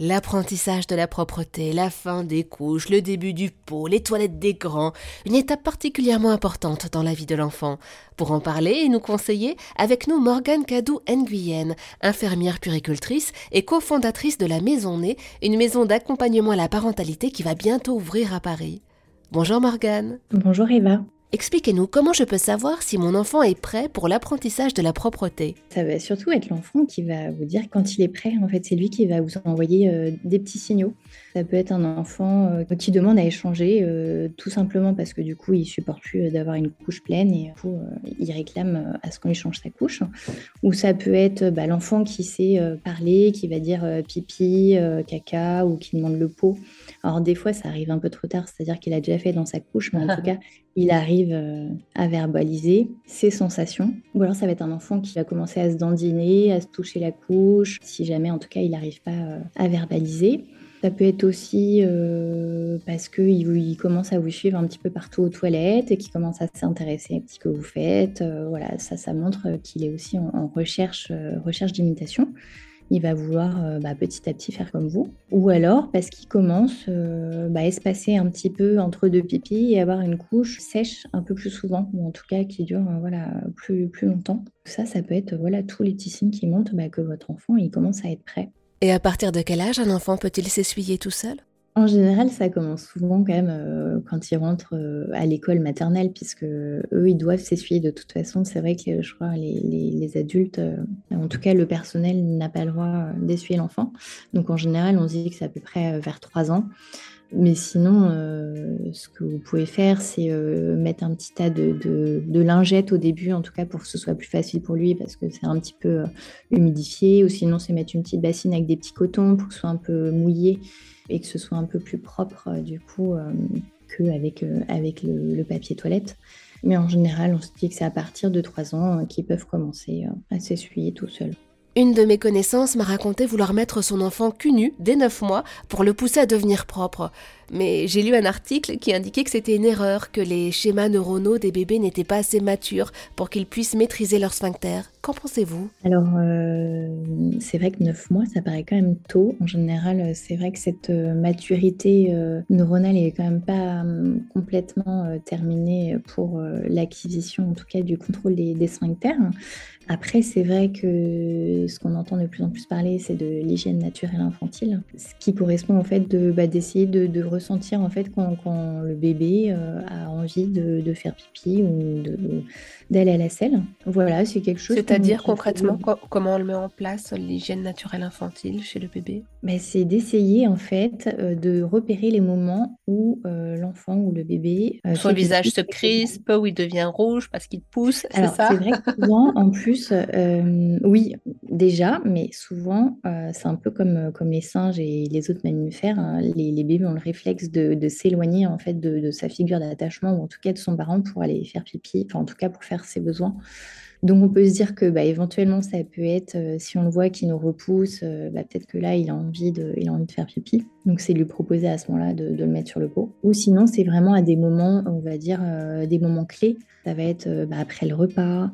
L'apprentissage de la propreté, la fin des couches, le début du pot, les toilettes des grands, une étape particulièrement importante dans la vie de l'enfant. Pour en parler et nous conseiller, avec nous Morgane Cadou Nguyen, infirmière puricultrice et cofondatrice de la Maison Née, une maison d'accompagnement à la parentalité qui va bientôt ouvrir à Paris. Bonjour Morgane. Bonjour Eva. Expliquez-nous comment je peux savoir si mon enfant est prêt pour l'apprentissage de la propreté. Ça va surtout être l'enfant qui va vous dire quand il est prêt. En fait, c'est lui qui va vous envoyer euh, des petits signaux. Ça peut être un enfant euh, qui demande à échanger euh, tout simplement parce que du coup, il supporte plus d'avoir une couche pleine et du coup, il réclame à ce qu'on lui change sa couche. Ou ça peut être bah, l'enfant qui sait parler, qui va dire pipi, caca ou qui demande le pot. Alors des fois, ça arrive un peu trop tard, c'est-à-dire qu'il a déjà fait dans sa couche, mais en tout cas, il arrive euh, à verbaliser ses sensations. Ou alors ça va être un enfant qui va commencer à se dandiner, à se toucher la couche, si jamais en tout cas il n'arrive pas euh, à verbaliser. Ça peut être aussi euh, parce qu'il il commence à vous suivre un petit peu partout aux toilettes et qu'il commence à s'intéresser à ce que vous faites. voilà, ça, ça montre qu'il est aussi en, recherche, recherche d'imitation il va vouloir euh, bah, petit à petit faire comme vous. Ou alors parce qu'il commence euh, bah, espacer un petit peu entre deux pipis et avoir une couche sèche un peu plus souvent, ou en tout cas qui dure euh, voilà, plus, plus longtemps. Ça, ça peut être voilà, tous les petits signes qui montrent bah, que votre enfant il commence à être prêt. Et à partir de quel âge un enfant peut-il s'essuyer tout seul? En général, ça commence souvent quand même euh, quand ils rentrent euh, à l'école maternelle, puisque eux, ils doivent s'essuyer de toute façon. C'est vrai que je crois les, les, adultes, euh, en tout cas le personnel, n'a pas le droit d'essuyer l'enfant. Donc en général, on dit que c'est à peu près vers 3 ans. Mais sinon, ce que vous pouvez faire, c'est mettre un petit tas de, lingettes au début, en tout cas pour que ce soit plus facile pour lui, parce que c'est un petit peu humidifié. Ou sinon, c'est mettre une petite bassine avec des petits cotons pour que ce soit un peu mouillé et que ce soit un peu plus propre euh, du coup euh, qu'avec euh, avec le, papier toilette. Mais en général, on se dit que c'est à partir de 3 ans qu'ils peuvent commencer à s'essuyer tout seuls. Une de mes connaissances m'a raconté vouloir mettre son enfant cul nu dès 9 mois pour le pousser à devenir propre. Mais j'ai lu un article qui indiquait que c'était une erreur, que les schémas neuronaux des bébés n'étaient pas assez matures pour qu'ils puissent maîtriser leur sphincter. Qu'en pensez-vous? Alors, euh, c'est vrai que 9 mois, ça paraît quand même tôt. En général, c'est vrai que cette euh, maturité euh, neuronale est quand même pas hum, complètement terminée pour l'acquisition, en tout cas, du contrôle des, sphincters. Après, c'est vrai que ce qu'on entend de plus en plus parler, c'est de l'hygiène naturelle infantile, ce qui correspond en fait de bah, d'essayer de, ressentir en fait quand, le bébé euh, a envie de, faire pipi ou d'aller à la selle. Voilà, c'est quelque chose. C'est-à-dire concrètement comment on le met en place l'hygiène naturelle infantile chez le bébé? Bah, c'est d'essayer en fait euh, de repérer les moments où euh, l'enfant ou le bébé son visage se crispe, où il devient rouge parce qu'il pousse, c'est ça? C'est vrai que souvent, en plus oui, déjà, mais souvent, c'est un peu comme, comme les singes et les autres mammifères. Hein. Les, bébés ont le réflexe de, s'éloigner en fait de, sa figure d'attachement ou en tout cas de son parent pour aller faire pipi, enfin en tout cas pour faire ses besoins. Donc on peut se dire que bah, éventuellement ça peut être, si on le voit qui nous repousse, bah, peut-être que là il a, envie de, il a envie de faire pipi. Donc c'est lui proposer à ce moment-là de, le mettre sur le pot. Ou sinon c'est vraiment à des moments, on va dire, des moments clés. Ça va être bah, après le repas,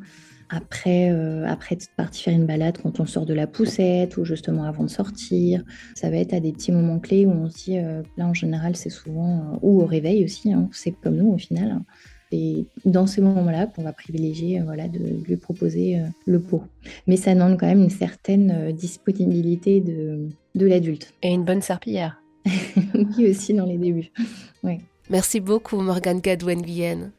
après, euh, après être parti faire une balade quand on sort de la poussette ou justement avant de sortir. Ça va être à des petits moments clés où on se dit, euh, là en général c'est souvent, euh, ou au réveil aussi, hein, c'est comme nous au final. Et dans ces moments-là qu'on va privilégier voilà, de lui proposer le pot. Mais ça demande quand même une certaine disponibilité de, de l'adulte. Et une bonne serpillière. oui, aussi dans les débuts. Ouais. Merci beaucoup Morgane Gadwen-Guyenne.